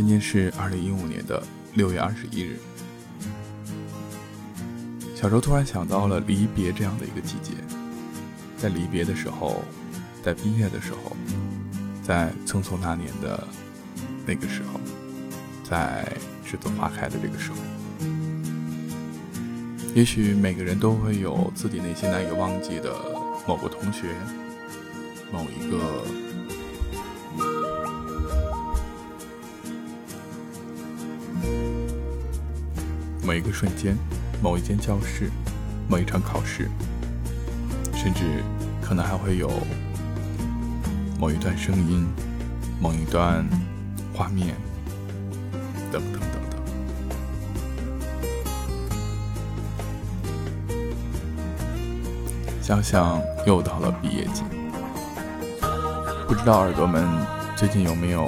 今天是二零一五年的六月二十一日。小时候突然想到了离别这样的一个季节，在离别的时候，在毕业的时候，在匆匆那年的那个时候，在栀子花开的这个时候，也许每个人都会有自己内心难以忘记的某个同学，某一个。某一个瞬间，某一间教室，某一场考试，甚至可能还会有某一段声音、某一段画面，等等等等。想想又到了毕业季，不知道耳朵们最近有没有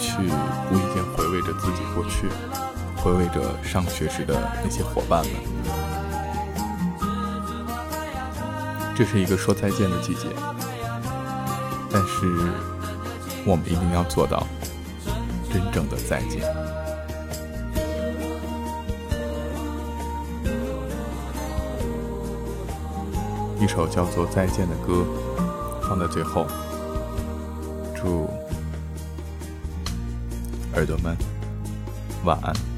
去无意间回味着自己过去？回味着上学时的那些伙伴们，这是一个说再见的季节，但是我们一定要做到真正的再见。一首叫做《再见》的歌放在最后，祝耳朵们晚安。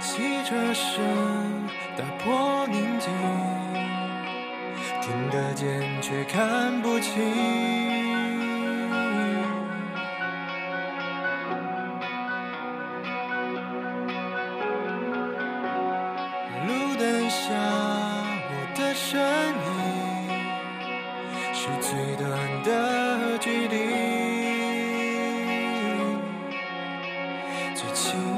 汽车声打破宁静，听得见却看不清。路灯下我的身影，是最短的距离，最轻。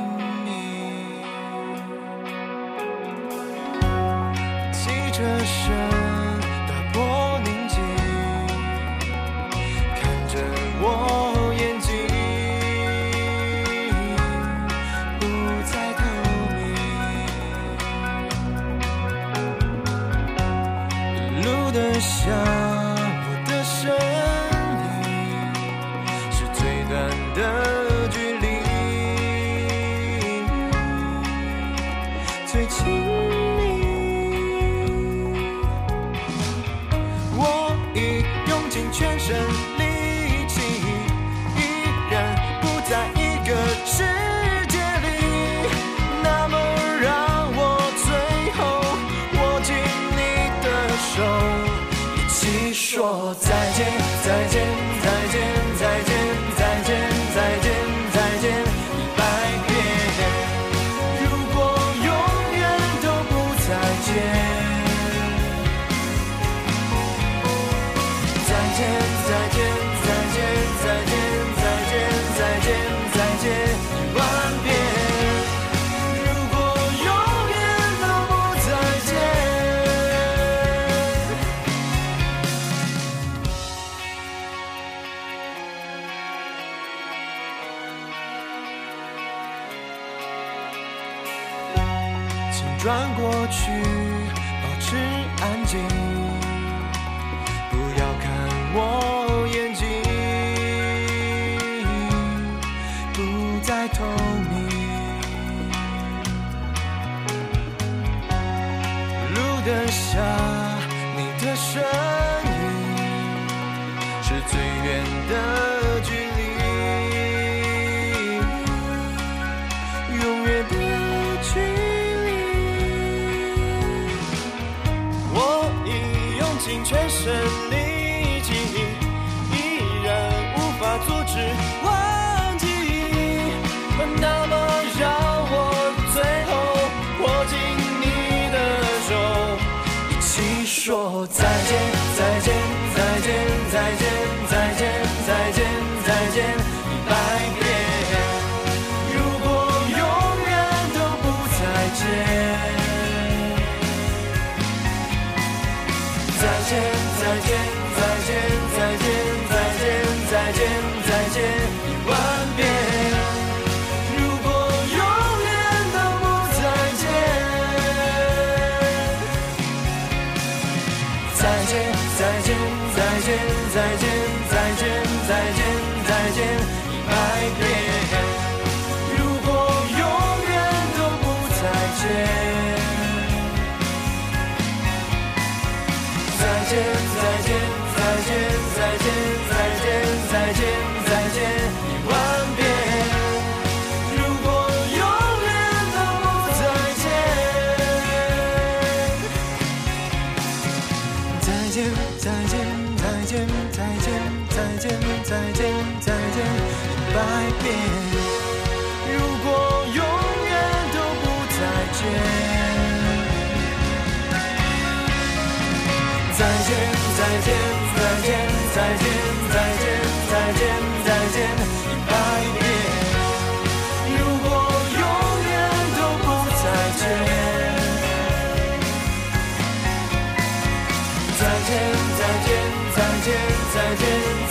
说再见，再见，再见，再见，再见，再见，再见一百遍。如果永远都不再见，请转过去，保持安静，不要看我眼睛，不再透明。阻止忘记。那么，让我最后握紧你的手，一起说再见，再见，再见，再见，再见，再见，再见，一百遍。如果永远都不。再见，再见，再见，再见。再见再见再见再见再见再见再见一百遍 i legends.